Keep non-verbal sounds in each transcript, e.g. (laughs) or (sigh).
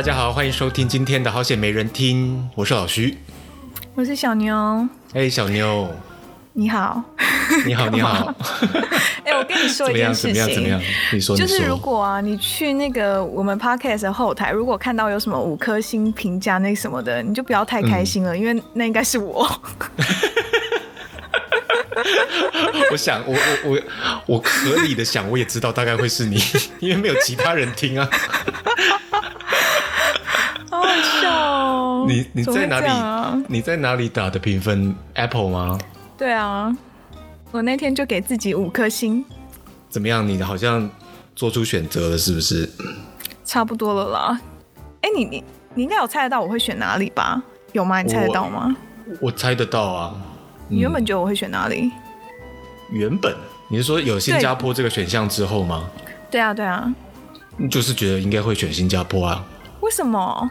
大家好，欢迎收听今天的好险没人听，我是老徐，我是小妞。哎、欸，小妞，你好，你好，(laughs) 你好。哎、欸，我跟你说一件事情，怎么样？怎么样？怎么样？你说，就是如果啊，你去那个我们 podcast 的后台，如果看到有什么五颗星评价那什么的，你就不要太开心了，嗯、因为那应该是我。(laughs) 我想，我我我我合理的想，我也知道大概会是你，因为没有其他人听啊。好好笑哦！你你在哪里？啊、你在哪里打的评分？Apple 吗？对啊，我那天就给自己五颗星。怎么样？你好像做出选择了，是不是？差不多了啦。哎、欸，你你你应该有猜得到我会选哪里吧？有吗？你猜得到吗？我，我猜得到啊。你原本觉得我会选哪里？原本你是说有新加坡这个选项之后吗？对啊，对啊，就是觉得应该会选新加坡啊。为什么？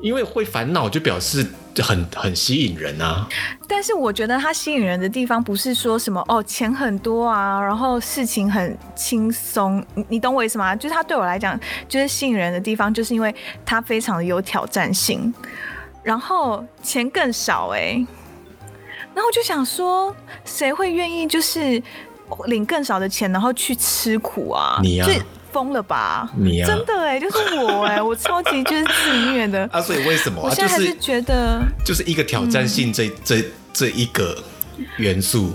因为会烦恼就表示很很吸引人啊。但是我觉得它吸引人的地方不是说什么哦钱很多啊，然后事情很轻松，你你懂我意思吗？就是它对我来讲就是吸引人的地方，就是因为它非常的有挑战性，然后钱更少哎、欸。然后我就想说，谁会愿意就是领更少的钱，然后去吃苦啊？你呀、啊，疯了吧？你、啊，真的哎，就是我哎，(laughs) 我超级就是自虐的啊！所以为什么？我现在还是觉得，就是一个挑战性这、嗯、这这一个元素，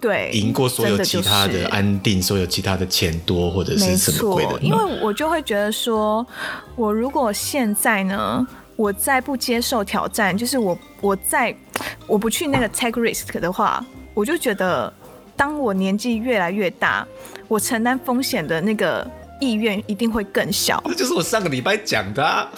对，赢过所有其他的安定，所有其他的钱多或者是什么鬼的？因为我就会觉得说，我如果现在呢？我再不接受挑战，就是我我再我不去那个 take risk 的话，我就觉得，当我年纪越来越大，我承担风险的那个意愿一定会更小。这就是我上个礼拜讲的啊。(laughs)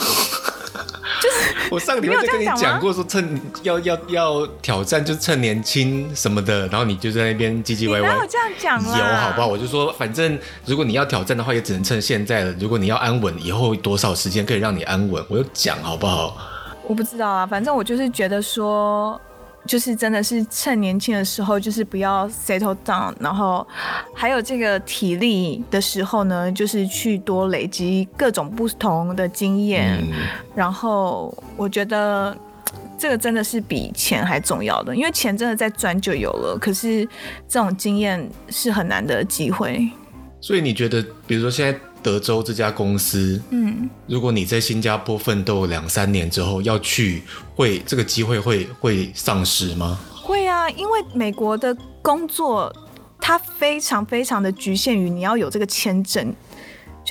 就是 (laughs) 我上个礼拜就跟你讲过，说趁要要要挑战，就趁年轻什么的，然后你就在那边唧唧歪歪。哪有这样讲？有好不好？我就说，反正如果你要挑战的话，也只能趁现在了。如果你要安稳，以后多少时间可以让你安稳？我就讲好不好？我不知道啊，反正我就是觉得说。就是真的是趁年轻的时候，就是不要 settle down，然后还有这个体力的时候呢，就是去多累积各种不同的经验。嗯、然后我觉得这个真的是比钱还重要的，因为钱真的在赚就有了，可是这种经验是很难得的机会。所以你觉得，比如说现在德州这家公司，嗯，如果你在新加坡奋斗两三年之后要去，会这个机会会会丧失吗？会啊，因为美国的工作它非常非常的局限于你要有这个签证。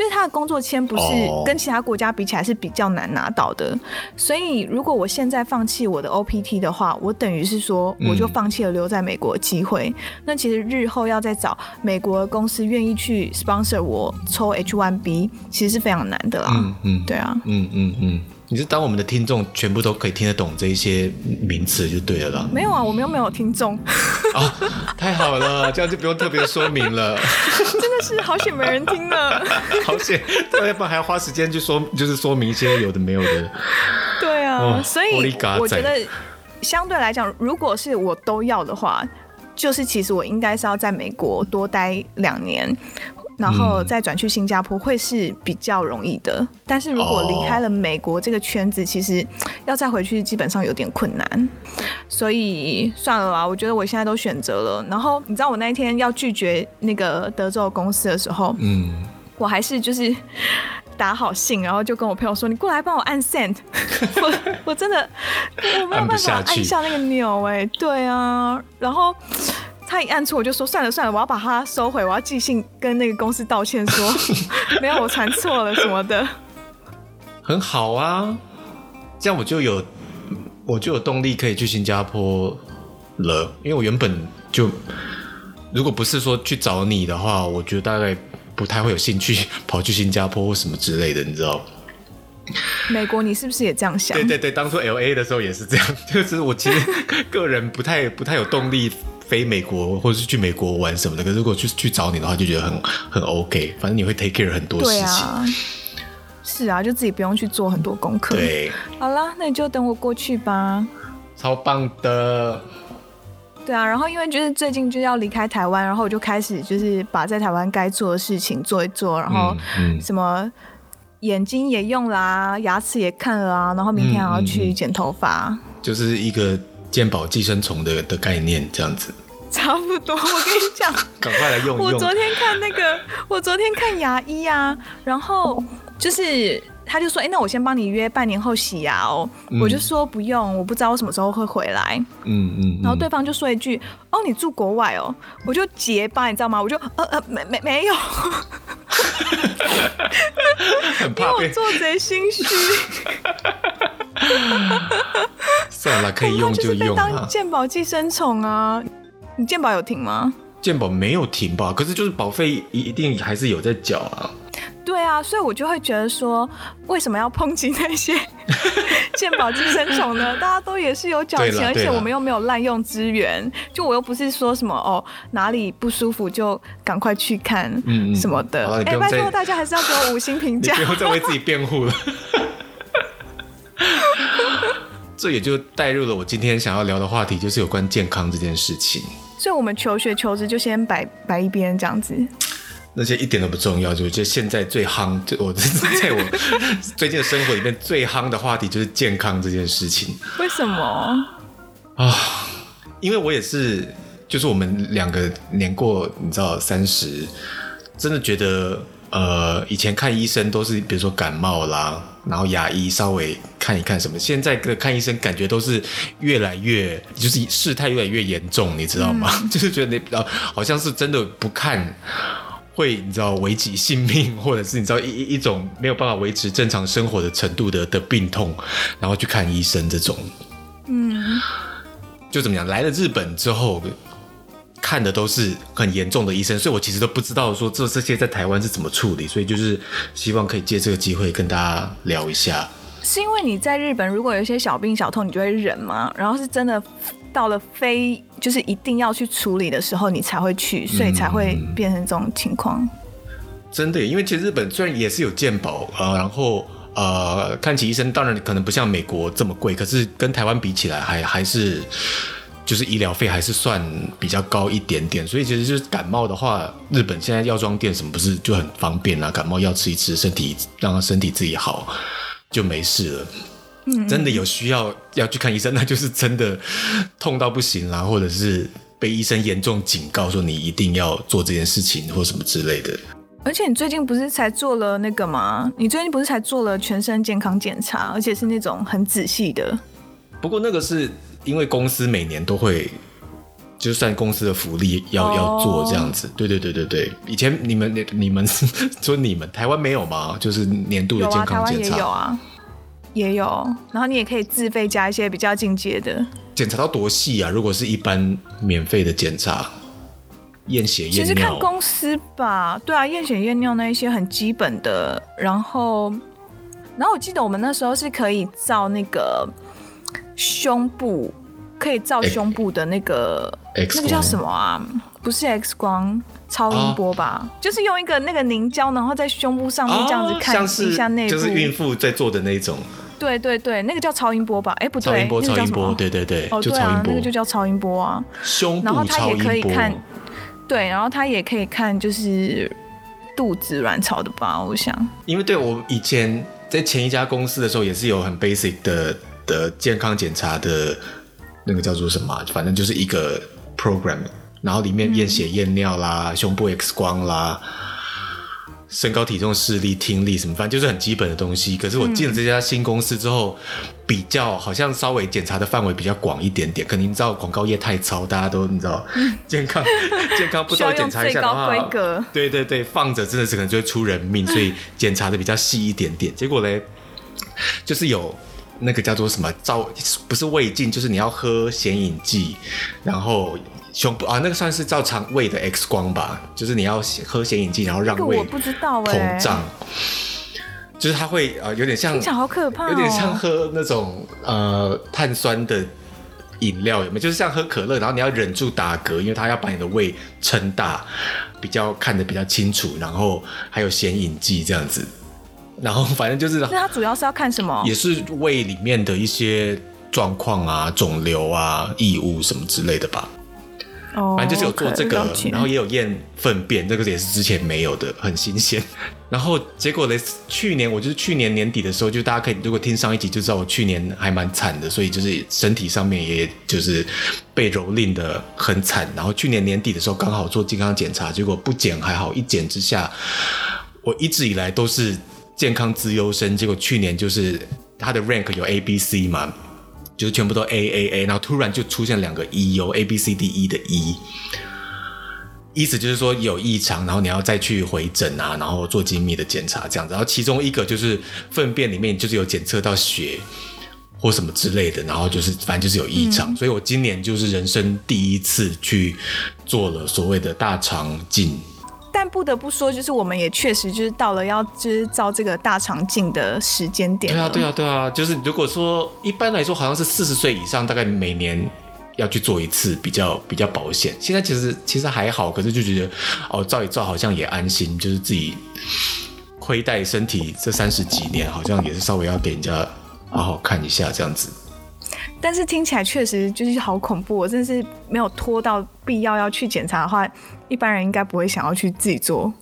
就是他的工作签不是跟其他国家比起来是比较难拿到的，所以如果我现在放弃我的 OPT 的话，我等于是说我就放弃了留在美国的机会。那其实日后要再找美国的公司愿意去 sponsor 我抽 H1B，其实是非常难的啦。嗯嗯，对啊，嗯嗯嗯。你是当我们的听众全部都可以听得懂这一些名词就对了啦。没有啊，我们又没有听众。哦，太好了，(laughs) 这样就不用特别说明了。真的是好险没人听了。(laughs) 好险，要不然还要花时间去说，就是说明一些有的没有的。对啊，哦、所以我觉得相对来讲，如果是我都要的话，就是其实我应该是要在美国多待两年。然后再转去新加坡会是比较容易的，但是如果离开了美国这个圈子，其实要再回去基本上有点困难，所以算了吧。我觉得我现在都选择了。然后你知道我那一天要拒绝那个德州公司的时候，嗯，我还是就是打好信，然后就跟我朋友说：“你过来帮我按 send。(laughs) ”我我真的我没有办法按下那个钮哎，对啊，然后。他一按错，我就说算了算了，我要把它收回，我要寄信跟那个公司道歉说，说 (laughs) 没有我传错了什么的。很好啊，这样我就有我就有动力可以去新加坡了，因为我原本就如果不是说去找你的话，我觉得大概不太会有兴趣跑去新加坡或什么之类的，你知道？美国，你是不是也这样想？对对对，当初 LA 的时候也是这样，就是我其实个人不太不太有动力。飞美国或者是去美国玩什么的，可是如果去去找你的话，就觉得很很 OK。反正你会 take care 很多事情。啊是啊，就自己不用去做很多功课。对，好啦，那你就等我过去吧。超棒的。对啊，然后因为就是最近就要离开台湾，然后我就开始就是把在台湾该做的事情做一做，然后什么。眼睛也用啦，牙齿也看了啊，然后明天还要去剪头发，嗯嗯嗯，就是一个健保寄生虫的的概念这样子。差不多，我跟你讲，(laughs) 赶快来用用。我昨天看那个，我昨天看牙医啊，然后就是。他就说：“哎、欸，那我先帮你约半年后洗牙哦。嗯”我就说不用，我不知道我什么时候会回来。嗯嗯。然后对方就说一句：“哦，你住国外哦。”我就结巴，你知道吗？我就呃呃，没没没有。很怕被 (laughs) 我做贼心虚。(laughs) 算了，可以用就用啊。当健保寄生虫啊！你健保有停吗？健保没有停吧？可是就是保费一定还是有在缴啊。对啊，所以我就会觉得说，为什么要抨击那些 (laughs) 健保寄生虫呢？大家都也是有缴钱，而且我们又没有滥用资源，就我又不是说什么哦哪里不舒服就赶快去看什么的。哎、嗯嗯，拜托大家还是要给我五星评价，(laughs) 不要再为自己辩护了。这也就带入了我今天想要聊的话题，就是有关健康这件事情。所以，我们求学求职就先摆摆一边这样子。那些一点都不重要，就就现在最夯，就我 (laughs) 在我 (laughs) 最近的生活里面最夯的话题就是健康这件事情。为什么啊？因为我也是，就是我们两个年过，你知道三十，真的觉得呃，以前看医生都是比如说感冒啦，然后牙医稍微看一看什么，现在的看医生感觉都是越来越，就是事态越来越严重，你知道吗？嗯、(laughs) 就是觉得你呃，好像是真的不看。会你知道危及性命，或者是你知道一一种没有办法维持正常生活的程度的的病痛，然后去看医生这种，嗯，就怎么讲？来了日本之后，看的都是很严重的医生，所以我其实都不知道说这这些在台湾是怎么处理，所以就是希望可以借这个机会跟大家聊一下。是因为你在日本，如果有一些小病小痛，你就会忍吗？然后是真的。到了非就是一定要去处理的时候，你才会去，所以才会变成这种情况。嗯。真的，因为其实日本虽然也是有健保啊，然后呃，看起医生当然可能不像美国这么贵，可是跟台湾比起来还还是就是医疗费还是算比较高一点点。所以其实就是感冒的话，日本现在药妆店什么不是就很方便啊？感冒药吃一吃，身体让他身体自己好就没事了。嗯真的有需要要去看医生，那就是真的痛到不行啦，或者是被医生严重警告说你一定要做这件事情或什么之类的。而且你最近不是才做了那个吗？你最近不是才做了全身健康检查，而且是那种很仔细的。不过那个是因为公司每年都会，就算公司的福利要、oh. 要做这样子。对对对对对，以前你们你们 (laughs) 说你们台湾没有吗？就是年度的健康检查。有啊，也有啊。也有，然后你也可以自费加一些比较进阶的。检查到多细啊？如果是一般免费的检查，验血验尿。其实看公司吧，对啊，验血验尿那一些很基本的。然后，然后我记得我们那时候是可以照那个胸部，可以照胸部的那个，欸、那个叫什么啊？不是 X 光。超音波吧、哦，就是用一个那个凝胶，然后在胸部上面这样子看一下内部，就是孕妇在做的那种。对对对，那个叫超音波吧？哎，不对，超音波，超音波，那个、对对对，哦，对啊，那个就叫超音波啊。胸。然后它也可以看，对，然后它也可以看，就是肚子卵巢的吧？我想，因为对我以前在前一家公司的时候，也是有很 basic 的的健康检查的，那个叫做什么？反正就是一个 program。然后里面验血验尿啦、嗯，胸部 X 光啦，身高体重视力听力什么，反正就是很基本的东西。可是我进了这家新公司之后，嗯、比较好像稍微检查的范围比较广一点点。可能你知道广告业太糙，大家都你知道健康 (laughs) 健康不稍微检查一下的话，规格对对对，放着真的是可能就会出人命，所以检查的比较细一点点。结果嘞，就是有那个叫做什么照，不是胃镜，就是你要喝显影剂，然后。胸部啊，那个算是照肠胃的 X 光吧，就是你要喝显影剂，然后让胃膨胀，就是它会呃有点像，好可怕哦，有点像喝那种呃碳酸的饮料，有没有？就是像喝可乐，然后你要忍住打嗝，因为它要把你的胃撑大，比较看得比较清楚，然后还有显影剂这样子，然后反正就是，那它主要是要看什么？也是胃里面的一些状况啊、肿瘤啊、异物什么之类的吧。哦，反正就是有做这个，然后也有验粪便，这个也是之前没有的，很新鲜。(laughs) 然后结果呢，去年我就是去年年底的时候，就大家可以如果听上一集就知道我去年还蛮惨的，所以就是身体上面也就是被蹂躏的很惨。然后去年年底的时候刚好做健康检查，结果不检还好，一检之下，我一直以来都是健康资优生，结果去年就是他的 rank 有 A、B、C 嘛，就是全部都 A、A、A，然后突然就出现两个 E，有 A、B、C、D、E 的 E。意思就是说有异常，然后你要再去回诊啊，然后做精密的检查这样子。然后其中一个就是粪便里面就是有检测到血或什么之类的，然后就是反正就是有异常。嗯、所以我今年就是人生第一次去做了所谓的大肠镜。但不得不说，就是我们也确实就是到了要就是照这个大肠镜的时间点。对啊，对啊，对啊，就是如果说一般来说好像是四十岁以上，大概每年。要去做一次比较比较保险。现在其实其实还好，可是就觉得哦，照一照好像也安心，就是自己亏待身体这三十几年，好像也是稍微要给人家好好看一下这样子。但是听起来确实就是好恐怖，我真的是没有拖到必要要去检查的话，一般人应该不会想要去自己做。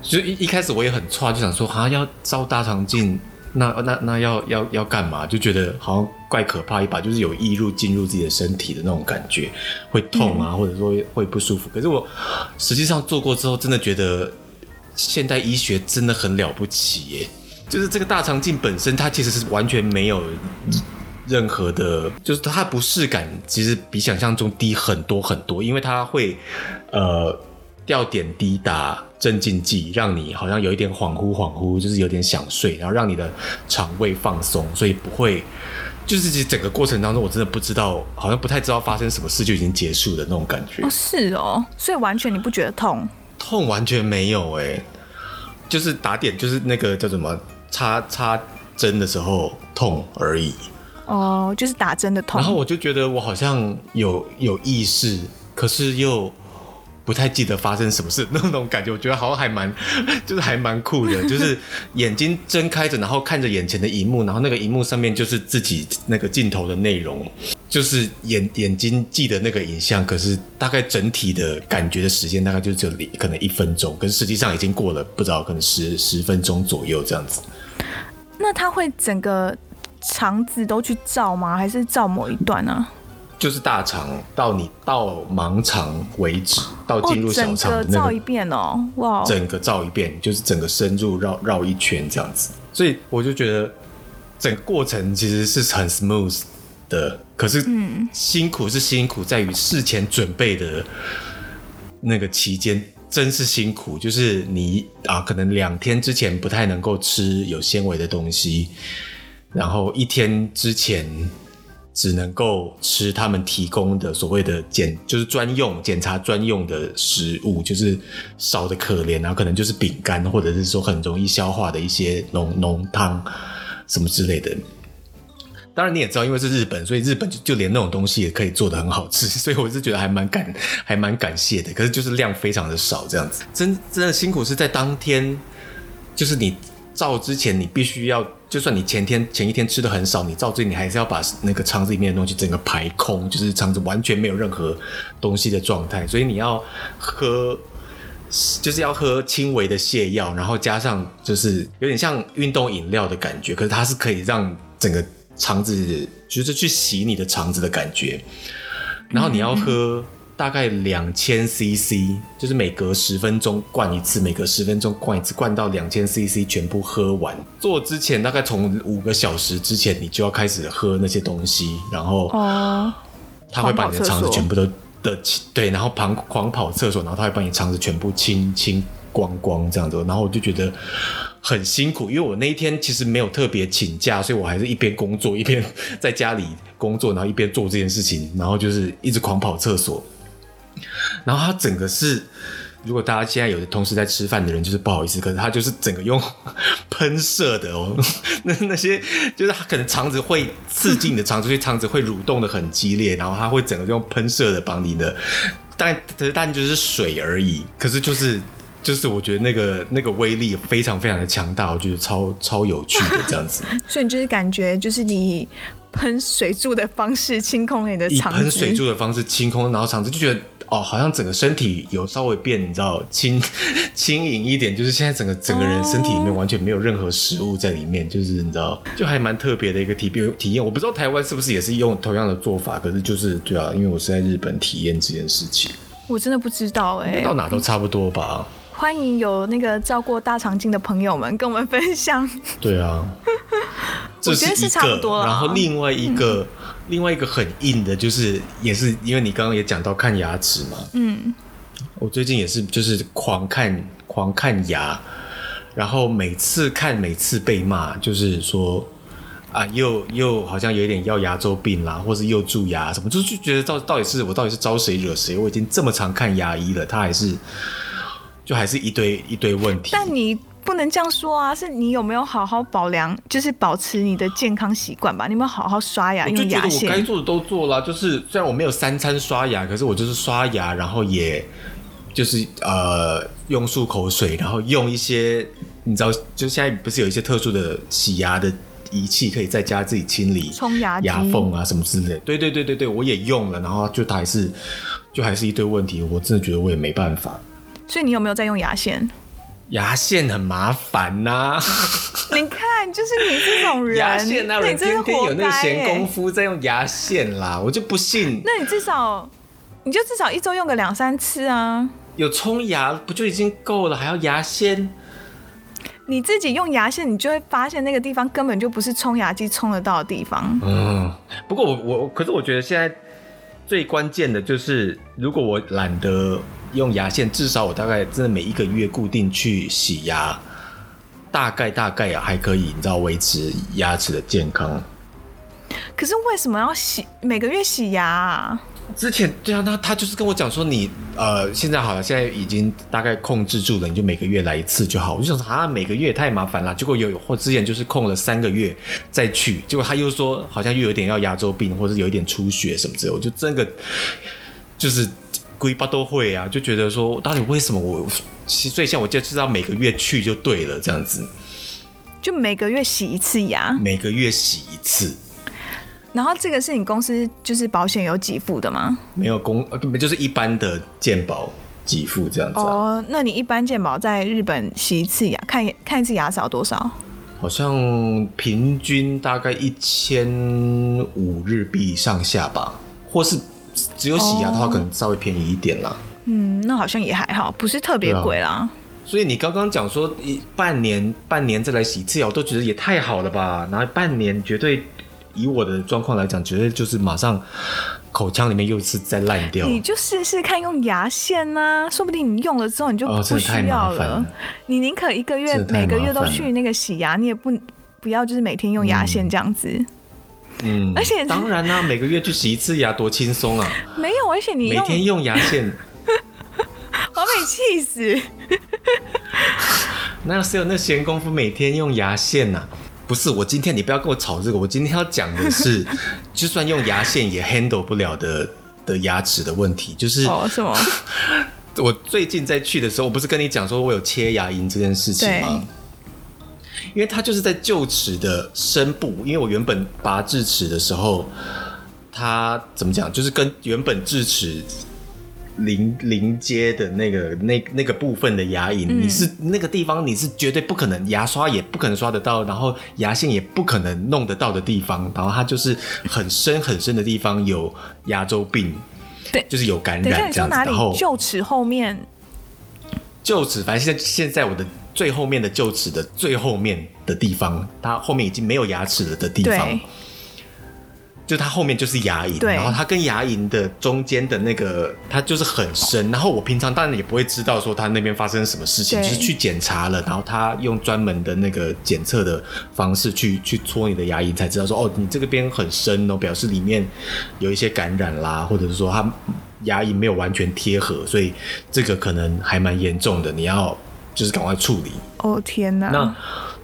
所以一一开始我也很差，就想说好像要照大肠镜。那那那要要要干嘛？就觉得好像怪可怕一把，就是有异入进入自己的身体的那种感觉，会痛啊，嗯、或者说会不舒服。可是我实际上做过之后，真的觉得现代医学真的很了不起耶！就是这个大肠镜本身，它其实是完全没有任何的，就是它不适感其实比想象中低很多很多，因为它会呃。吊点滴打镇静剂，让你好像有一点恍惚恍惚，就是有点想睡，然后让你的肠胃放松，所以不会，就是其实整个过程当中，我真的不知道，好像不太知道发生什么事就已经结束的那种感觉。哦，是哦，所以完全你不觉得痛？痛完全没有哎，就是打点，就是那个叫什么插插针的时候痛而已。哦，就是打针的痛。然后我就觉得我好像有有意识，可是又。不太记得发生什么事那种感觉，我觉得好像还蛮，(laughs) 就是还蛮酷的，(laughs) 就是眼睛睁开着，然后看着眼前的荧幕，然后那个荧幕上面就是自己那个镜头的内容，就是眼眼睛记得那个影像，可是大概整体的感觉的时间大概就只有可能一分钟，可是实际上已经过了不知道可能十十分钟左右这样子。那他会整个肠子都去照吗？还是照某一段呢、啊？就是大肠到你到盲肠为止，到进入小肠的那个，照一遍哦，哇！整个照一遍，就是整个深入绕绕一圈这样子，所以我就觉得整个过程其实是很 smooth 的，可是辛苦是辛苦在于事前准备的那个期间真是辛苦，就是你啊，可能两天之前不太能够吃有纤维的东西，然后一天之前。只能够吃他们提供的所谓的检，就是专用检查专用的食物，就是少的可怜，然后可能就是饼干，或者是说很容易消化的一些浓浓汤什么之类的。当然你也知道，因为是日本，所以日本就就连那种东西也可以做得很好吃，所以我是觉得还蛮感还蛮感谢的。可是就是量非常的少，这样子，真真的辛苦是在当天，就是你。照之前，你必须要，就算你前天前一天吃的很少，你照之前你还是要把那个肠子里面的东西整个排空，就是肠子完全没有任何东西的状态。所以你要喝，就是要喝轻微的泻药，然后加上就是有点像运动饮料的感觉，可是它是可以让整个肠子就是去洗你的肠子的感觉，然后你要喝。大概两千 CC，就是每隔十分钟灌一次，每隔十分钟灌一次，灌到两千 CC 全部喝完。做之前大概从五个小时之前，你就要开始喝那些东西，然后啊，他会把你的肠子全部都的对，然后狂狂跑厕所，然后他会把你肠子全部清清光光这样子。然后我就觉得很辛苦，因为我那一天其实没有特别请假，所以我还是一边工作一边在家里工作，然后一边做这件事情，然后就是一直狂跑厕所。然后它整个是，如果大家现在有的同时在吃饭的人，就是不好意思，可是它就是整个用喷射的哦，(laughs) 那那些就是他可能肠子会刺激你的肠子，所以肠子会蠕动的很激烈，然后它会整个用喷射的帮你的，但但就是水而已，可是就是就是我觉得那个那个威力非常非常的强大，我觉得超超有趣的这样子，(laughs) 所以你就是感觉就是你。喷水柱的方式清空你的肠子，以喷水柱的方式清空，然后肠子就觉得哦，好像整个身体有稍微变，你知道轻 (laughs) 轻盈一点，就是现在整个整个人身体里面完全没有任何食物在里面，就是你知道，就还蛮特别的一个体体验。我不知道台湾是不是也是用同样的做法，可是就是对啊，因为我是在日本体验这件事情，我真的不知道哎、欸，到哪都差不多吧。欢迎有那个照过大肠镜的朋友们跟我们分享。对啊，我觉得是差不多。然后另外一个，嗯、另外一个很硬的，就是也是因为你刚刚也讲到看牙齿嘛。嗯。我最近也是，就是狂看狂看牙，然后每次看每次被骂，就是说啊，又又好像有一点要牙周病啦，或是又蛀牙什么，就就觉得到到底是我到底是招谁惹谁？我已经这么常看牙医了，他还是。就还是一堆一堆问题，但你不能这样说啊！是你有没有好好保良，就是保持你的健康习惯吧？你有没有好好刷牙？用牙线？我就觉得我该做的都做了，就是虽然我没有三餐刷牙，可是我就是刷牙，然后也就是呃用漱口水，然后用一些你知道，就现在不是有一些特殊的洗牙的仪器，可以在家自己清理冲牙牙缝啊什么之类的。对对对对对，我也用了，然后就还是就还是一堆问题，我真的觉得我也没办法。所以你有没有在用牙线？牙线很麻烦呐、啊。(laughs) 你看，就是你这种人，牙线那人天天有那个闲工夫在用牙线啦，我就不信。那你至少，你就至少一周用个两三次啊。有冲牙不就已经够了，还要牙线？你自己用牙线，你就会发现那个地方根本就不是冲牙机冲得到的地方。嗯，不过我我，可是我觉得现在最关键的就是，如果我懒得。用牙线，至少我大概真的每一个月固定去洗牙，大概大概啊还可以，你知道维持牙齿的健康。可是为什么要洗每个月洗牙啊？之前对啊，他他就是跟我讲说你，呃现在好了，现在已经大概控制住了，你就每个月来一次就好。我就想说啊，每个月太麻烦了。结果有或之前就是空了三个月再去，结果他又说好像又有点要牙周病，或者有一点出血什么之类，我就真的就是。规巴都会啊，就觉得说，到底为什么我？所以像我就知道每个月去就对了，这样子。就每个月洗一次牙。每个月洗一次。然后这个是你公司就是保险有给付的吗？没有公，就是一般的健保给付这样子，啊。哦，那你一般健保在日本洗一次牙，看看一次牙少多少？好像平均大概一千五日币上下吧，或是。只有洗牙的话，可能稍微便宜一点啦。Oh, 嗯，那好像也还好，不是特别贵啦，啊。所以你刚刚讲说一半年半年再来洗一次牙，我都觉得也太好了吧？然后半年绝对以我的状况来讲，绝对就是马上口腔里面又是再烂掉。你就试试看用牙线呐，啊，说不定你用了之后你就不需要了。哦，你宁可一个月每个月都去那个洗牙，你也不不要就是每天用牙线这样子。嗯嗯，而且 (laughs) 当然啦、啊，每个月去洗一次牙多轻松啊！没有，而且你每天用牙线，我被你气死！(laughs) 哪有谁有那闲工夫每天用牙线呐、啊？不是，我今天你不要跟我吵这个，我今天要讲的是，(laughs) 就算用牙线也 handle 不了的的牙齿的问题，就是哦，什么？(laughs) 我最近在去的时候，我不是跟你讲说我有切牙龈这件事情吗？因为它就是在臼齿的深部，因为我原本拔智齿的时候，它怎么讲，就是跟原本智齿邻邻接的那个那那个部分的牙龈，嗯、你是那个地方，你是绝对不可能牙刷也不可能刷得到，然后牙线也不可能弄得到的地方，然后它就是很深很深的地方有牙周病，对，就是有感染这样子。然后臼齿后面，臼齿，反正现在现在我的。最后面的臼齿的最后面的地方，它后面已经没有牙齿了的地方，就它后面就是牙龈，然后它跟牙龈的中间的那个，它就是很深。然后我平常当然也不会知道说它那边发生什么事情，就是去检查了，然后他用专门的那个检测的方式去去戳你的牙龈，才知道说哦，你这个边很深哦，表示里面有一些感染啦，或者是说它牙龈没有完全贴合，所以这个可能还蛮严重的，你要。就是赶快处理哦！天哪，那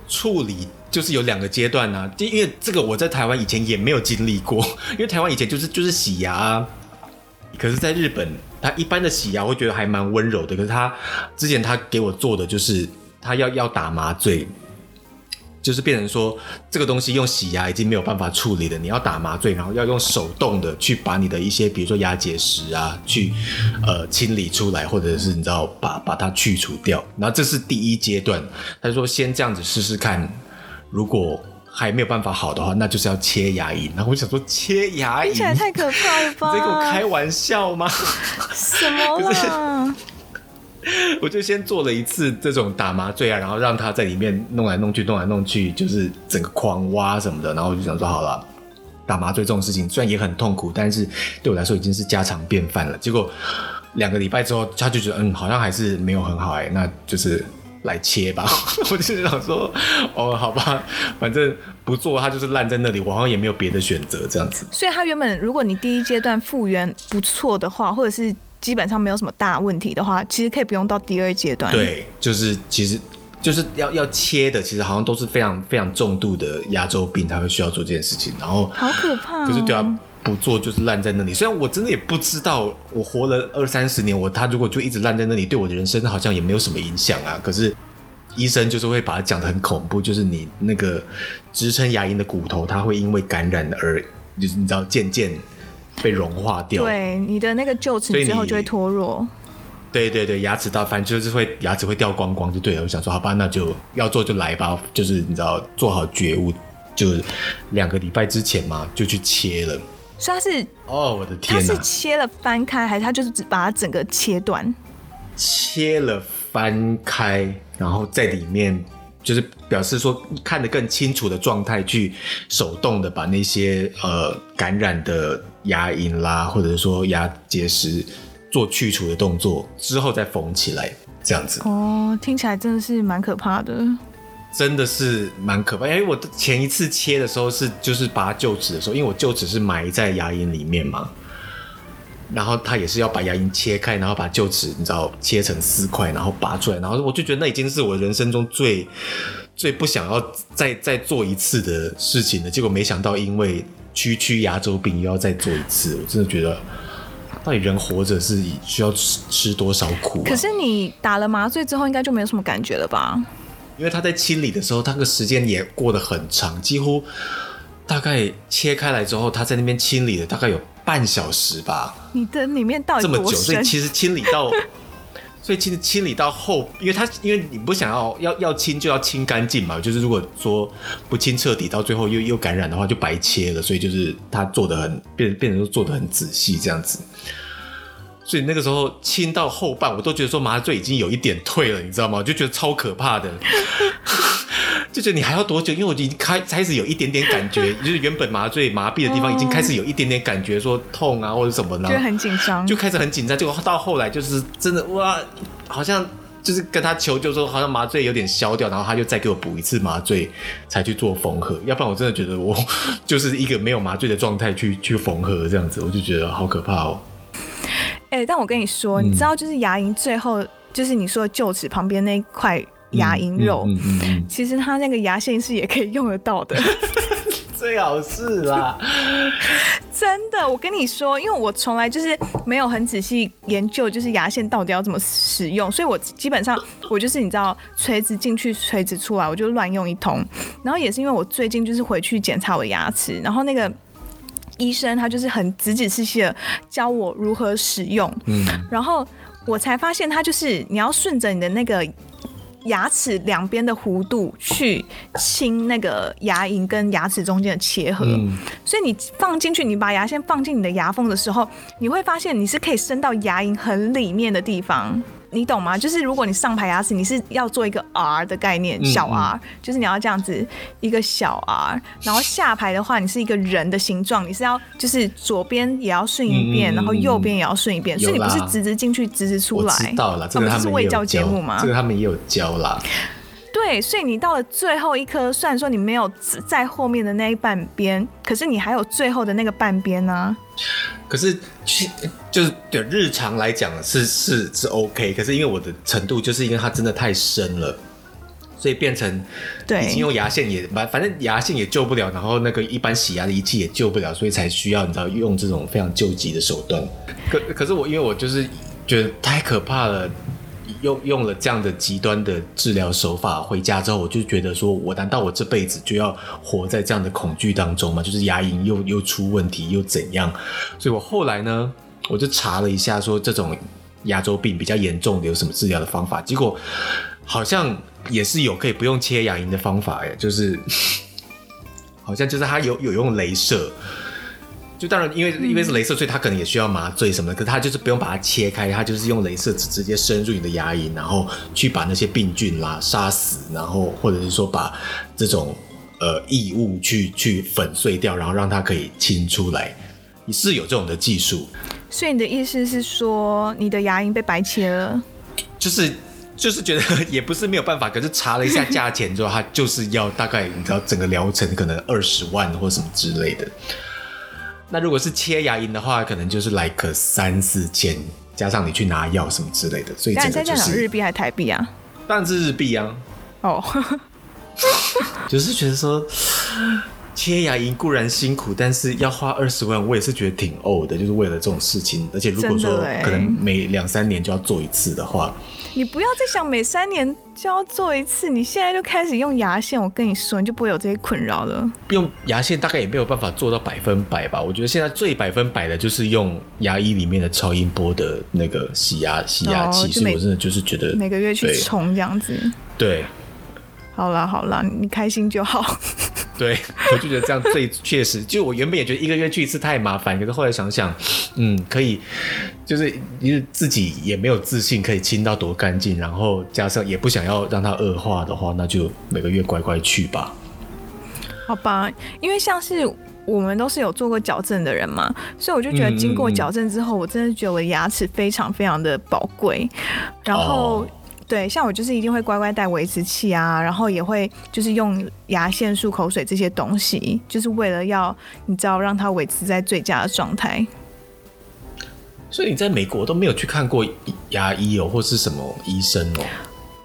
处理就是有两个阶段呢、啊。因为这个我在台湾以前也没有经历过，(laughs) 因为台湾以前就是就是洗牙、啊，可是在日本，他一般的洗牙会觉得还蛮温柔的。可是他之前他给我做的就是他要要打麻醉，就是变成说，这个东西用洗牙已经没有办法处理了，你要打麻醉，然后要用手动的去把你的一些，比如说牙结石啊，去呃清理出来，或者是你知道把把它去除掉。然后这是第一阶段，他说先这样子试试看，如果还没有办法好的话，那就是要切牙龈。然后我想说，切牙龈听起来太可怕了吧？你在跟我开玩笑吗？什么啦？我就先做了一次这种打麻醉啊，然后让他在里面弄来弄去，弄来弄去，就是整个狂挖什么的。然后我就想说，好了，打麻醉这种事情虽然也很痛苦，但是对我来说已经是家常便饭了。结果两个礼拜之后，他就觉得嗯，好像还是没有很好哎、欸，那就是来切吧。(laughs) 我就是想说，哦，好吧，反正不做，它就是烂在那里，我好像也没有别的选择这样子。所以他原本如果你第一阶段复原不错的话，或者是。基本上没有什么大问题的话，其实可以不用到第二阶段。对，就是其实就是要要切的，其实好像都是非常非常重度的牙周病才会需要做这件事情。然后好可怕、哦，可是对啊，不做就是烂在那里。虽然我真的也不知道，我活了二三十年，我他如果就一直烂在那里，对我的人生好像也没有什么影响啊。可是医生就是会把它讲得很恐怖，就是你那个支撑牙龈的骨头，它会因为感染而就是你知道渐渐。被融化掉，对你的那个臼齿之后就会脱落。对对对，牙齿到反正就是会牙齿会掉光光，就对了。我想说，好吧，那就要做就来吧，就是你知道做好觉悟，就两个礼拜之前嘛，就去切了。所以他是哦，我的天哪，他是切了翻开，还是他就是只把它整个切断？切了翻开，然后在里面。就是表示说看得更清楚的状态，去手动的把那些呃感染的牙龈啦，或者说牙结石做去除的动作之后再缝起来，这样子。哦，听起来真的是蛮可怕的。真的是蛮可怕，因为我前一次切的时候是就是拔臼齿的时候，因为我臼齿是埋在牙龈里面嘛。然后他也是要把牙龈切开，然后把臼齿你知道切成四块，然后拔出来。然后我就觉得那已经是我人生中最最不想要再再做一次的事情了。结果没想到因为区区牙周病又要再做一次，我真的觉得到底人活着是需要吃吃多少苦？可是你打了麻醉之后，应该就没有什么感觉了吧？因为他在清理的时候，他个时间也过得很长，几乎大概切开来之后，他在那边清理了大概有。半小时吧，你的里面到底这么久，所以其实清理到，所以其实清理到后，因为他因为你不想要要要清就要清干净嘛，就是如果说不清彻底，到最后又又感染的话，就白切了。所以就是他做的很变变成说做的很仔细这样子，所以那个时候亲到后半，我都觉得说麻醉已经有一点退了，你知道吗？我就觉得超可怕的。(laughs) 就觉得你还要多久？因为我已经开开始有一点点感觉，就是原本麻醉麻痹的地方已经开始有一点点感觉，说痛啊或者什么的，就很紧张，就开始很紧张。结果到后来就是真的哇，好像就是跟他求救说，好像麻醉有点消掉，然后他就再给我补一次麻醉才去做缝合。要不然我真的觉得我 (laughs) 就是一个没有麻醉的状态去去缝合这样子，我就觉得好可怕哦。哎、欸，但我跟你说，你知道就是牙龈最后就是你说的臼齿旁边那一块。牙龈肉，(laughs) 其实它那个牙线是也可以用得到的，(laughs) 最好是啦。(laughs) 真的，我跟你说，因为我从来就是没有很仔细研究，就是牙线到底要怎么使用，所以我基本上我就是你知道，锤子进去，锤子出来，我就乱用一通。然后也是因为我最近就是回去检查我的牙齿，然后那个医生他就是很仔仔细细的教我如何使用，嗯，然后我才发现他就是你要顺着你的那个。牙齿两边的弧度去清那个牙龈跟牙齿中间的切合，嗯，所以你放进去，你把牙线放进你的牙缝的时候，你会发现你是可以伸到牙龈很里面的地方。你懂吗？就是如果你上排牙齿，你是要做一个 R 的概念，小 R，嗯嗯，就是你要这样子一个小 R，然后下排的话，你是一个人的形状，你是要就是左边也要顺一遍，然后右边也要顺一遍，所以你不是直直进去，直直出来。我知道了，这个他们是未教节目吗？这个他们也有教啦。对，所以你到了最后一颗，虽然说你没有在后面的那一半边，可是你还有最后的那个半边呢、啊。可是，就是对日常来讲是是是 OK，可是因为我的程度，就是因为它真的太深了，所以变成对已经用牙线也反反正牙线也救不了，然后那个一般洗牙的仪器也救不了，所以才需要你知道用这种非常救急的手段。可可是我因为我就是觉得太可怕了。用用了这样的极端的治疗手法，回家之后我就觉得说，我难道我这辈子就要活在这样的恐惧当中吗？就是牙龈又又出问题又怎样？所以我后来呢，我就查了一下，说这种牙周病比较严重的有什么治疗的方法，结果好像也是有可以不用切牙龈的方法耶，就是 (laughs) 好像就是他有有用镭射。就当然，因为因为是镭射，所以它可能也需要麻醉什么的。可是他就是不用把它切开，他就是用镭射直直接深入你的牙龈，然后去把那些病菌啦杀死，然后或者是说把这种呃异物去去粉碎掉，然后让它可以清出来。你是有这种的技术。所以你的意思是说，你的牙龈被白切了？就是就是觉得也不是没有办法，可是查了一下价钱之后，它就是要大概你知道整个疗程可能二十万或什么之类的。那如果是切牙龈的话，可能就是来个三四千，加上你去拿药什么之类的，所以这个就是日币还是台币啊？当然是日币啊。哦，(laughs) 就是觉得说切牙龈固然辛苦，但是要花二十万，我也是觉得挺呕的，就是为了这种事情。而且如果说可能每两三年就要做一次的话。你不要再想每三年就要做一次，你现在就开始用牙线，我跟你说，你就不会有这些困扰了。用牙线大概也没有办法做到百分百吧？我觉得现在最百分百的就是用牙医里面的超音波的那个洗牙洗牙器，哦、所以我真的就是觉得每个月去冲这样子。对，好啦好啦，你开心就好。对，(laughs) 我就觉得这样最确实。就我原本也觉得一个月去一次太麻烦，可是后来想想，嗯，可以，就是因为自己也没有自信可以清到多干净，然后加上也不想要让它恶化的话，那就每个月乖乖去吧。好吧，因为像是我们都是有做过矫正的人嘛，所以我就觉得经过矫正之后，我真的觉得我的牙齿非常非常的宝贵，然后。哦对，像我就是一定会乖乖戴维持器啊，然后也会就是用牙线、漱口水这些东西，就是为了要你知道让它维持在最佳的状态。所以你在美国都没有去看过牙医哦，或是什么医生哦？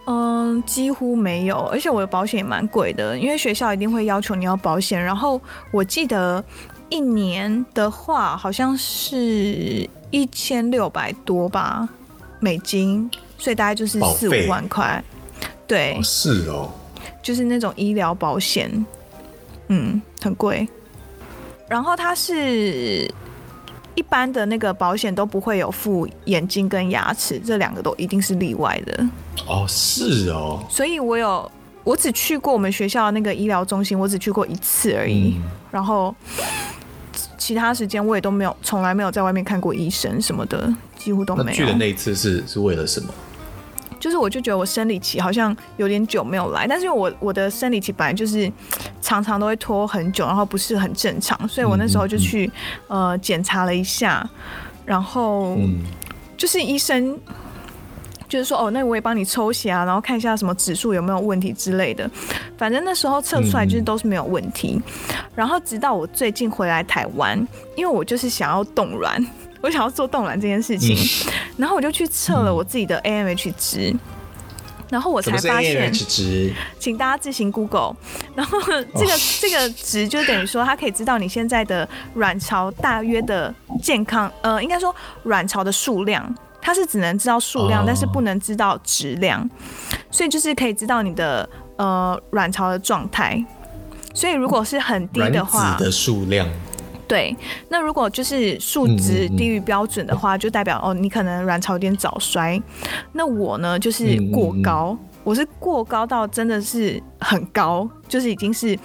嗯，几乎没有，而且我的保险也蛮贵的，因为学校一定会要求你要保险。然后我记得一年的话，好像是一千六百多吧，美金。所以大概就是四五万块，对，是哦，就是那种医疗保险，嗯，很贵。然后它是一般的那个保险都不会有付眼睛跟牙齿，这两个都一定是例外的。哦，是哦。所以我有，我只去过我们学校的那个医疗中心，我只去过一次而已。嗯、然后其他时间我也都没有，从来没有在外面看过医生什么的，几乎都没有。去的那一次是是为了什么？就是我就觉得我生理期好像有点久没有来，但是因为我我的生理期本来就是常常都会拖很久，然后不是很正常，所以我那时候就去呃检查了一下，然后就是医生就是说哦，那我也帮你抽血啊，然后看一下什么指数有没有问题之类的，反正那时候测出来就是都是没有问题，然后直到我最近回来台湾，因为我就是想要冻卵。(laughs) 我想要做冻卵这件事情，嗯、然后我就去测了我自己的 AMH 值，嗯、然后我才发现，请大家自行 Google。然后这个、哦、这个值就等于说，它可以知道你现在的卵巢大约的健康，呃，应该说卵巢的数量，它是只能知道数量，哦、但是不能知道质量，所以就是可以知道你的呃卵巢的状态。所以如果是很低的话，卵子的数量。对，那如果就是数值低于标准的话，嗯嗯嗯就代表哦，你可能卵巢有点早衰。那我呢，就是过高，我是过高到真的是很高，就是已经是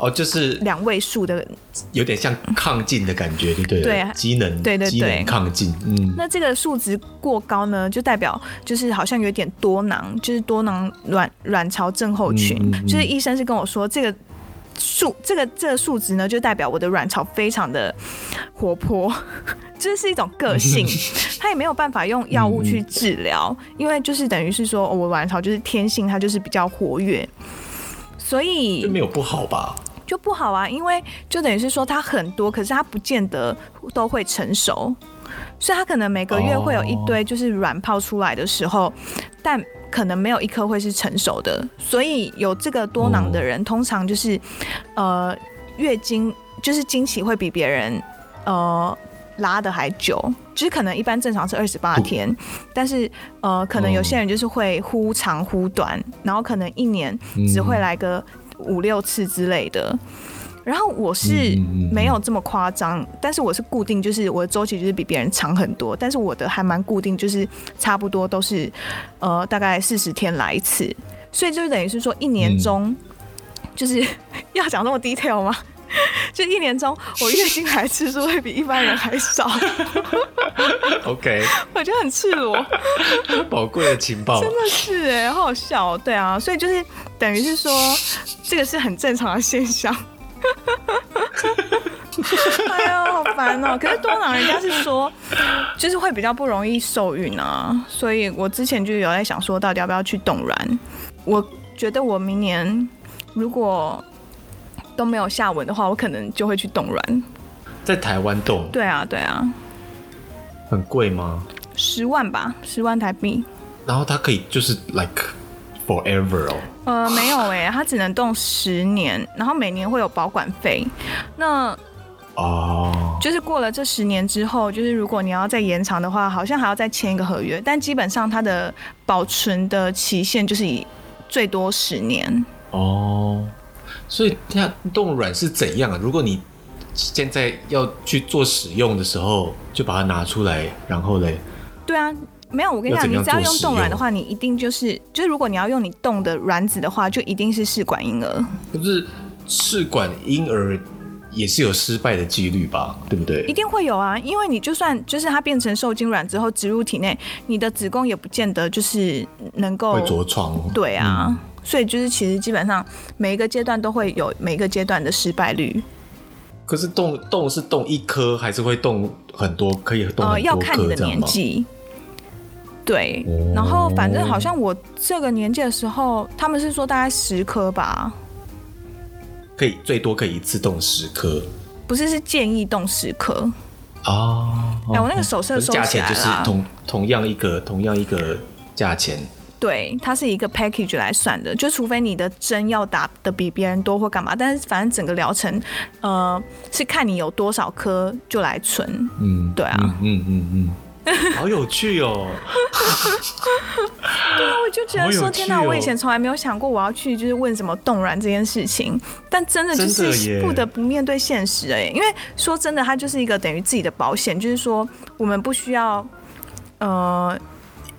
哦，就是两位数的，有点像亢进的感觉，对不对？对，机能，对对对，亢进。嗯，那这个数值过高呢，就代表就是好像有点多囊，就是多囊卵卵巢症候群。嗯嗯嗯就是医生是跟我说这个。数这个这个数值呢，就代表我的卵巢非常的活泼，这是一种个性，它也没有办法用药物去治疗，因为就是等于是说，我卵巢就是天性，它就是比较活跃，所以就没有不好吧？就不好啊，因为就等于是说它很多，可是它不见得都会成熟，所以它可能每个月会有一堆就是卵泡出来的时候，但。可能没有一颗会是成熟的，所以有这个多囊的人，通常就是，呃，月经就是经期会比别人，呃，拉的还久，就是可能一般正常是二十八天，但是呃，可能有些人就是会忽长忽短，然后可能一年只会来个五六次之类的。然后我是没有这么夸张，但是我是固定，就是我的周期就是比别人长很多，但是我的还蛮固定，就是差不多都是呃大概四十天来一次，所以就等于是说一年中就是 (laughs) 要讲那么 detail 吗？(laughs) 就一年中，我月经来次数会比一般人还少。OK，(laughs) 我觉得很赤裸，宝贵的情报，真的是哎，好好笑哦。对啊，所以就是等于是说，这个是很正常的现象。(laughs) 哎呦，好烦哦！可是多囊人家是说，就是会比较不容易受孕啊，所以我之前就有在想说，到底要不要去冻卵？我觉得我明年如果都没有下文的话，我可能就会去冻卵。在台湾冻？对啊，对啊。很贵吗？十万吧，十万台币。然后它可以就是 like forever 哦。呃，没有哎、欸，它只能动十年，然后每年会有保管费。那哦，就是过了这十年之后，就是如果你要再延长的话，好像还要再签一个合约。但基本上它的保存的期限就是以最多十年。哦。所以它冻卵是怎样啊？如果你现在要去做使用的时候，就把它拿出来，然后嘞？对啊，没有，我跟你讲，你只要用冻卵的话，你一定就是就是，如果你要用你冻的卵子的话，就一定是试管婴儿。可是试管婴儿也是有失败的几率吧？对不对？一定会有啊，因为你就算就是它变成受精卵之后植入体内，你的子宫也不见得就是能够会着床。对啊。嗯所以就是，其实基本上每一个阶段都会有每一个阶段的失败率。可是冻冻是冻一颗，还是会冻很多？可以冻呃，要看你的年纪。对，然后反正好像我这个年纪的时候，他们是说大概十颗吧。可以最多可以一次动十颗。不是，是建议动十颗。哦。哎、欸，我那个手册收起来了。价钱就是同同样一个同样一个价钱。对，它是一个 package 来算的，就除非你的针要打的比别人多或干嘛，但是反正整个疗程，呃，是看你有多少颗就来存。嗯，对啊，嗯嗯嗯，嗯，(laughs) 好有趣哦。(laughs) 对啊，我就觉得说，天哪，我以前从来没有想过我要去就是问什么冻卵这件事情，但真的就是不得不面对现实哎，因为说真的，它就是一个等于自己的保险，就是说我们不需要，呃。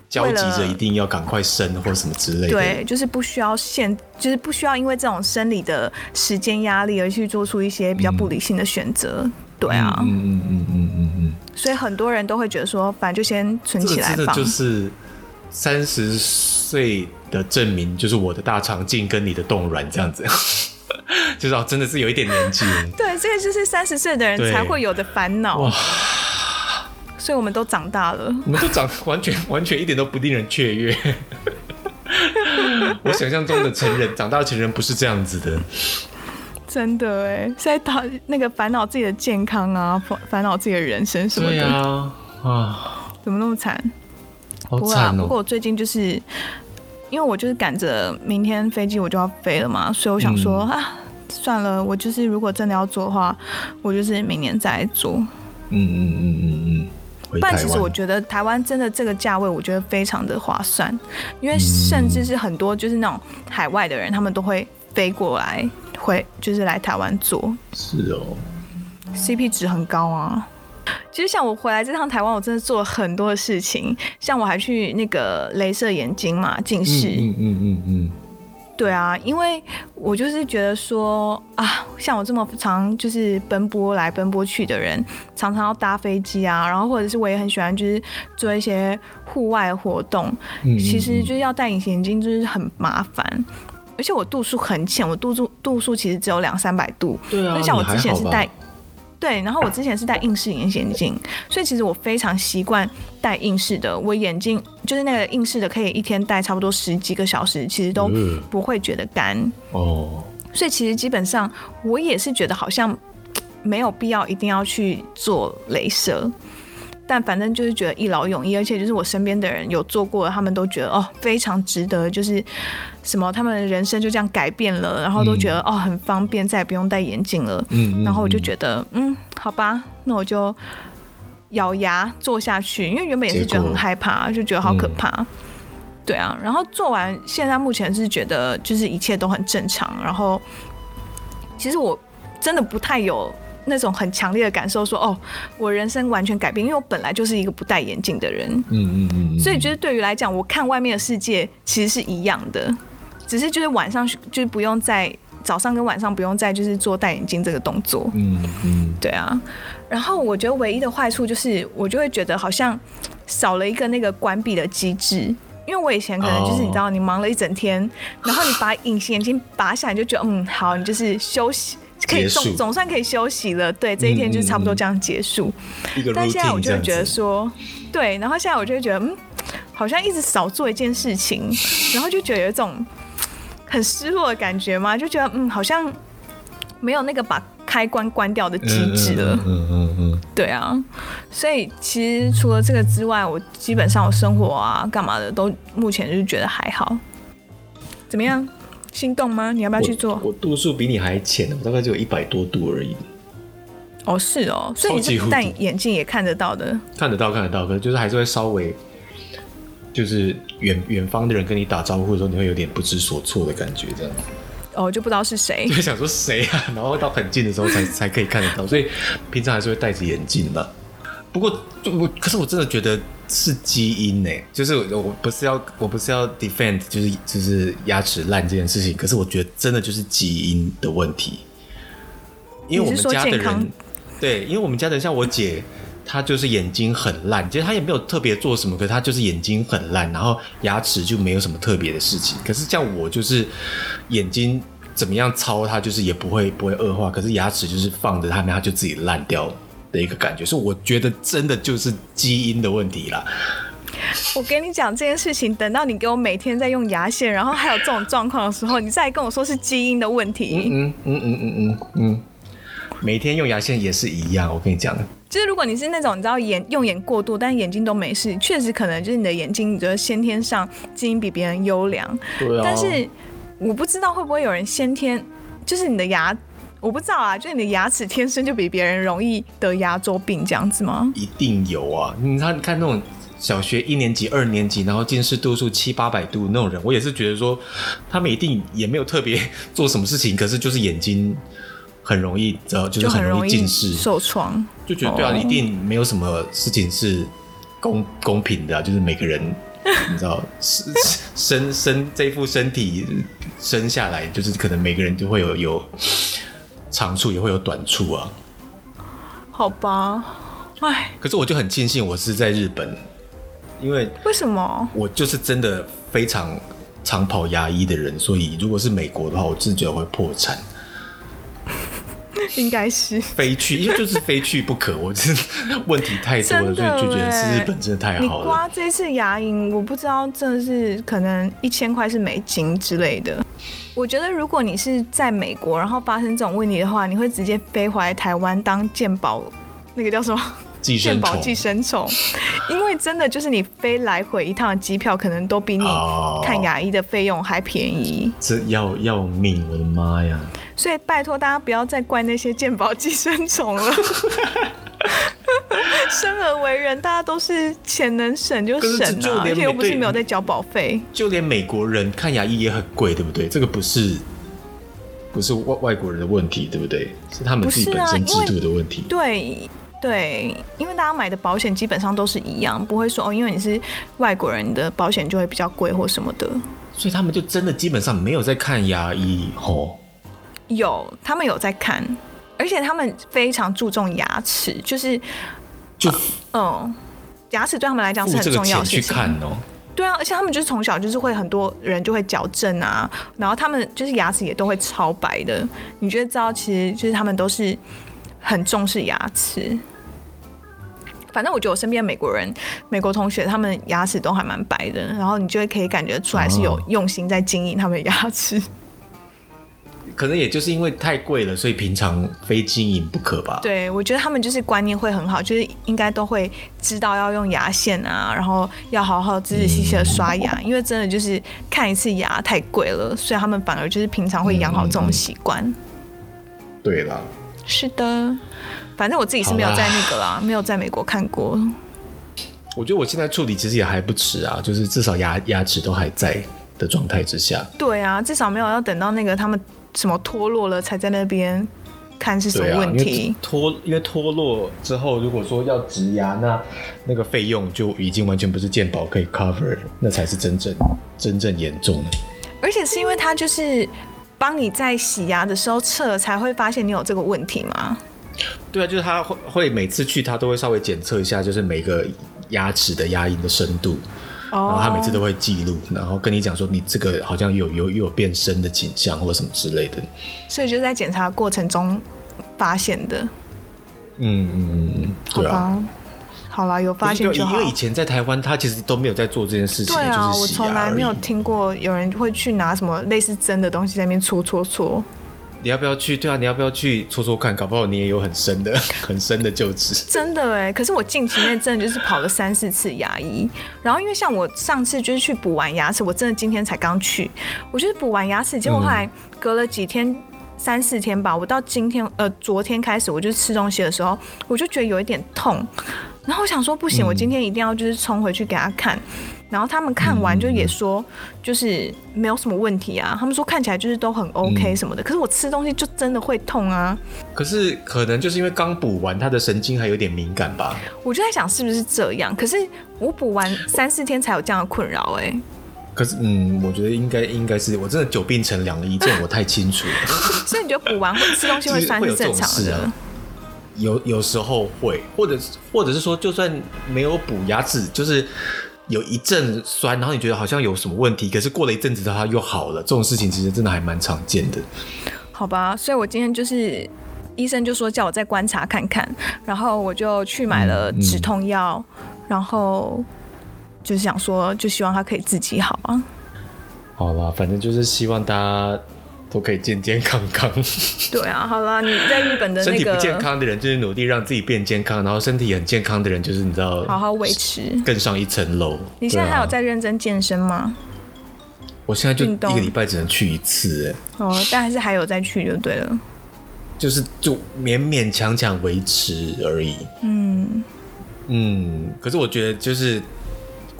焦急着一定要赶快生或者什么之类的，对，就是不需要限，就是不需要因为这种生理的时间压力而去做出一些比较不理性的选择，嗯，对啊，嗯嗯嗯嗯嗯嗯，所以很多人都会觉得说，反正就先存起来放。这个、真的就是三十岁的证明，就是我的大肠镜跟你的冻卵这样子，(laughs) 就是哦，真的是有一点年纪。(laughs) 对，这个就是三十岁的人才会有的烦恼。哇所以我们都长大了，我们都长完全完全一点都不令人雀跃。(laughs) 我想象中的成人长大的成人不是这样子的，真的哎，在讨那个烦恼自己的健康啊，烦烦恼自己的人生什么的啊啊，怎么那么惨？好惨哦！不过我最近就是因为我就是赶着明天飞机我就要飞了嘛，所以我想说、嗯、啊，算了，我就是如果真的要做的话，我就是明年再来做。嗯嗯嗯嗯嗯。但其实我觉得台湾真的这个价位，我觉得非常的划算，因为甚至是很多就是那种海外的人，他们都会飞过来，会就是来台湾做。是哦，CP 值很高啊。其实像我回来这趟台湾，我真的做了很多的事情，像我还去那个镭射眼睛嘛，近视。嗯嗯嗯嗯。嗯对啊，因为我就是觉得说啊，像我这么常就是奔波来奔波去的人，常常要搭飞机啊，然后或者是我也很喜欢就是做一些户外活动，其实就是要戴隐形眼镜就是很麻烦，而且我度数很浅，我度数度数其实只有两三百度，对啊，像我之前是戴。对，然后我之前是戴硬式隐形眼镜，所以其实我非常习惯戴硬式的。我眼睛就是那个硬式的，可以一天戴差不多十几个小时，其实都不会觉得干。哦，所以其实基本上我也是觉得好像没有必要一定要去做镭射。但反正就是觉得一劳永逸，而且就是我身边的人有做过的，他们都觉得哦非常值得，就是什么他们的人生就这样改变了，然后都觉得、嗯、哦很方便，再也不用戴眼镜了。嗯，然后我就觉得嗯，嗯好吧，那我就咬牙做下去，因为原本也是觉得很害怕，就觉得好可怕。嗯、对啊，然后做完，现在目前是觉得就是一切都很正常。然后其实我真的不太有那种很强烈的感受说，说哦，我人生完全改变，因为我本来就是一个不戴眼镜的人。嗯嗯嗯。所以就是对于来讲，我看外面的世界其实是一样的，只是就是晚上就是不用再。早上跟晚上不用再就是做戴眼镜这个动作，嗯嗯，对啊。然后我觉得唯一的坏处就是，我就会觉得好像少了一个那个关闭的机制。因为我以前可能就是你知道，你忙了一整天，然后你把隐形眼镜拔下来，就觉得嗯好，你就是休息，可以总总算可以休息了。对，这一天就差不多这样结束。但现在我就会觉得说，对，然后现在我就会觉得嗯，好像一直少做一件事情，然后就觉得有一种。很失落的感觉嘛？就觉得嗯，好像没有那个把开关关掉的机制了。嗯嗯嗯，嗯。对啊，所以其实除了这个之外，我基本上我生活啊、干嘛的都目前就是觉得还好。怎么样？心动吗？你要不要去做？我，我度数比你还浅，我大概只有一百多度而已。哦，是哦，所以你是戴眼镜也看得到的。看得到，看得到，可是就是还是会稍微。就是远远方的人跟你打招呼的时候，你会有点不知所措的感觉，这样。哦，就不知道是谁，(laughs) 就想说谁啊，然后到很近的时候才 (laughs) 才可以看得到，所以平常还是会戴着眼镜的。不过我可是我真的觉得是基因呢，就是我不是要我不是要 defend，就是就是牙齿烂这件事情，可是我觉得真的就是基因的问题，因为我们家的人，对，因为我们家的人像我姐。她就是眼睛很烂，其实她也没有特别做什么，可是她就是眼睛很烂，然后牙齿就没有什么特别的事情。可是像我就是眼睛怎么样操，它就是也不会不会恶化，可是牙齿就是放着它，它就自己烂掉的一个感觉。所以我觉得真的就是基因的问题啦。我跟你讲这件事情，等到你给我每天在用牙线，然后还有这种状况的时候，你再跟我说是基因的问题。嗯嗯嗯嗯嗯嗯嗯，每天用牙线也是一样，我跟你讲。就是如果你是那种你知道眼用眼过度，但是眼睛都没事，确实可能就是你的眼睛，你觉得先天上基因比别人优良。对啊。但是我不知道会不会有人先天就是你的牙，我不知道啊，就是你的牙齿天生就比别人容易得牙周病这样子吗？一定有啊！你看，你看那种小学一年级、二年级，然后近视度数七八百度那种人，我也是觉得说他们一定也没有特别做什么事情，可是就是眼睛。很容易，知道就是很容易近视、受创，就觉得对啊，一定没有什么事情是公公平的啊，就是每个人，你知道，生生生这副身体生下来，就是可能每个人都会有有长处，也会有短处啊。好吧，哎，可是我就很庆幸我是在日本，因为为什么？我就是真的非常常跑牙医的人，所以如果是美国的话，我自觉得会破产。(laughs) 应该是非去，因为就是非去不可。我真的问题太多了，所以就觉得是日本真的太好了。你刮这次牙龈，我不知道真的是可能一千块是美金之类的。我觉得如果你是在美国，然后发生这种问题的话，你会直接飞回来台湾当鉴宝，那个叫什么？健保寄生虫，因为真的就是你飞来回一趟机票，可能都比你看牙医的费用还便宜。这要要命，我的妈呀！所以拜托大家不要再怪那些鉴宝寄生虫了。(laughs) (laughs) 生而为人，大家都是钱能省就省啊，而且又不是没有在交保费。就连美国人看牙医也很贵，对不对？这个不是不是外外国人的问题，对不对？是他们自己本身制度的问题。啊、对对，因为大家买的保险基本上都是一样，不会说哦，因为你是外国人的保险就会比较贵或什么的。所以他们就真的基本上没有在看牙医吼。有，他们有在看，而且他们非常注重牙齿，就是，就嗯、呃，牙齿对他们来讲是很重要的事情。去看哦。对啊，而且他们就是从小就是会很多人就会矫正啊，然后他们就是牙齿也都会超白的。你觉得知道，其实就是他们都是很重视牙齿。反正我觉得我身边的美国人、美国同学，他们牙齿都还蛮白的，然后你就会可以感觉出来是有用心在经营他们的牙齿。可能也就是因为太贵了，所以平常非经营不可吧。对，我觉得他们就是观念会很好，就是应该都会知道要用牙线啊，然后要好好仔仔细细的刷牙，嗯，因为真的就是看一次牙太贵了，所以他们反而就是平常会养好这种习惯。对啦，是的，反正我自己是没有在那个啦，没有在美国看过。我觉得我现在处理其实也还不迟啊，就是至少牙牙齿都还在的状态之下。对啊，至少没有要等到那个他们什么脱落了才在那边看是什么问题。脱、啊，因为脱落之后，如果说要植牙，那那个费用就已经完全不是健保可以 cover，那才是真正真正严重的。而且是因为他就是帮你在洗牙的时候测，才会发现你有这个问题吗？对啊，就是他会会每次去，他都会稍微检测一下，就是每个牙齿的牙龈的深度，oh. 然后他每次都会记录，然后跟你讲说你这个好像有有有变深的景象或什么之类的。所以就在检查过程中发现的。嗯嗯嗯，对啊。好啦，有发现就好。因为以前在台湾，他其实都没有在做这件事情。对啊，我从来没有听过有人会去拿什么类似针的东西在那边搓搓搓。你要不要去？对啊，你要不要去搓搓看？搞不好你也有很深的、(laughs) 很深的臼齿。真的哎，可是我近期内真的就是跑了三四次牙医，然后因为像我上次就是去补完牙齿，我真的今天才刚去，我就是补完牙齿，结果后来隔了几天、三四天吧，我到今天呃昨天开始，我就吃东西的时候，我就觉得有一点痛，然后我想说不行，我今天一定要就是冲回去给他看。然后他们看完就也说，就是没有什么问题啊。他们说看起来就是都很 OK 什么的。可是我吃东西就真的会痛啊。可是可能就是因为刚补完，他的神经还有点敏感吧。我就在想是不是这样。可是我补完三四天才有这样的困扰哎。可是嗯，我觉得应该应该是我真的久病成良医，这我太清楚了。(laughs) 所以你觉得补完会吃东西会酸是正常的？(laughs) 有有时候会，或者或者是说就算没有补牙齿，就是。有一阵酸，然后你觉得好像有什么问题，可是过了一阵子的话又好了。这种事情其实真的还蛮常见的。好吧，所以我今天就是医生就说叫我再观察看看，然后我就去买了止痛药，嗯嗯、然后就是想说，就希望他可以自己好啊。好吧，反正就是希望大家。都可以健健康康。对啊，好啦，你在日本的那个身体不健康的人，就是努力让自己变健康；然后身体很健康的人，就是你知道，好好维持，更上一层楼。你现在还有在认真健身吗？我现在就一个礼拜只能去一次，哎。哦，但还是还有再去就对了。就是就勉勉强强维持而已。嗯嗯，可是我觉得就是。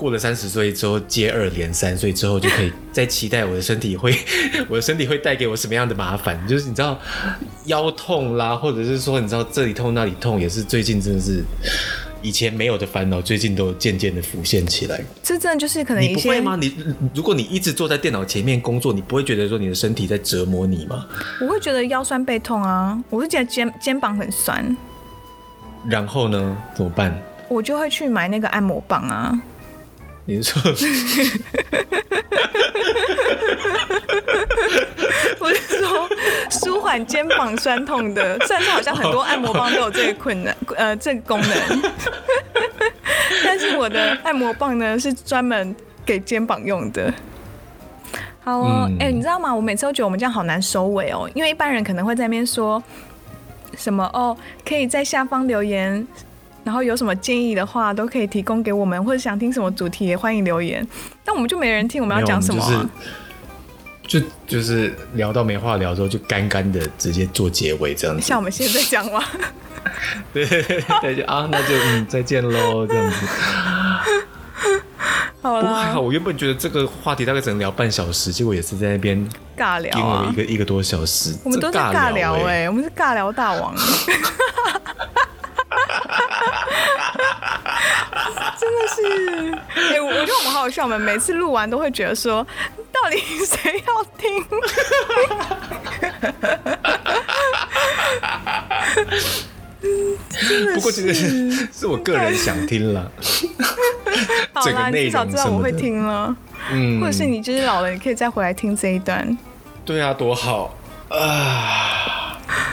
过了三十岁之后，接二连三所以之后，就可以再期待我的身体会，(laughs) 我的身体会带给我什么样的麻烦？就是你知道腰痛啦，或者是说你知道这里痛那里痛，也是最近真的是以前没有的烦恼，最近都渐渐的浮现起来。这真的就是可能你不会吗？你如果你一直坐在电脑前面工作，你不会觉得说你的身体在折磨你吗？我会觉得腰酸背痛啊，我是觉得肩肩膀很酸。然后呢？怎么办？我就会去买那个按摩棒啊。你说，(laughs) 我是说舒缓肩膀酸痛的，(laughs) 虽然说好像很多按摩棒都有这个困难，呃，这个功能，(laughs) 但是我的按摩棒呢是专门给肩膀用的。好哦，哎、嗯欸，你知道吗？我每次都觉得我们这样好难收尾哦，因为一般人可能会在那边说什么哦，可以在下方留言。然后有什么建议的话，都可以提供给我们，或者想听什么主题也欢迎留言。但我们就没人听，我们要讲什么、啊？就就是聊到没话聊之后，就干干的直接做结尾这样子。像我们现在讲话，(laughs) 对对对，就啊，那就嗯，再见喽，这样子。(laughs) 好了，还好，我原本觉得这个话题大概只能聊半小时，结果也是在那边尬聊啊，一个一个多小时。我们都是尬聊哎、欸，我们是尬聊大王。(laughs) (laughs) 真的是，哎、欸，我觉得我们好好笑，我们每次录完都会觉得说，到底谁要听？(laughs) 不过其实是是我个人想听了，好啦，你至少知道我会听了，嗯，或者是你就是老了，你可以再回来听这一段。对啊，多好。啊！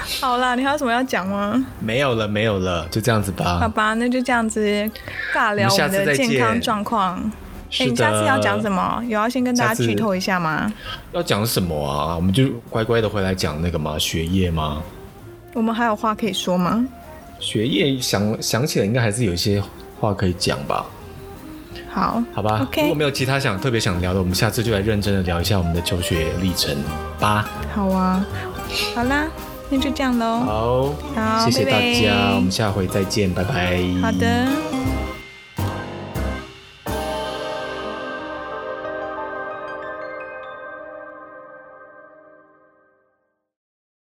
(laughs) 好啦，你还有什么要讲吗？没有了，没有了，就这样子吧。好吧，那就这样子尬聊我们的健康状况。哎、欸，你下次要讲什么？有要先跟大家剧透一下吗？要讲什么啊？我们就乖乖的回来讲那个吗？学业吗？我们还有话可以说吗？学业想想起来，应该还是有一些话可以讲吧。好，好吧。如果没有其他想特别想聊的，我们下次就来认真的聊一下我们的求学历程吧。好啊，好啦。那就这样喽。好，好，谢谢大家，拜拜。我们下回再见，拜拜。好的。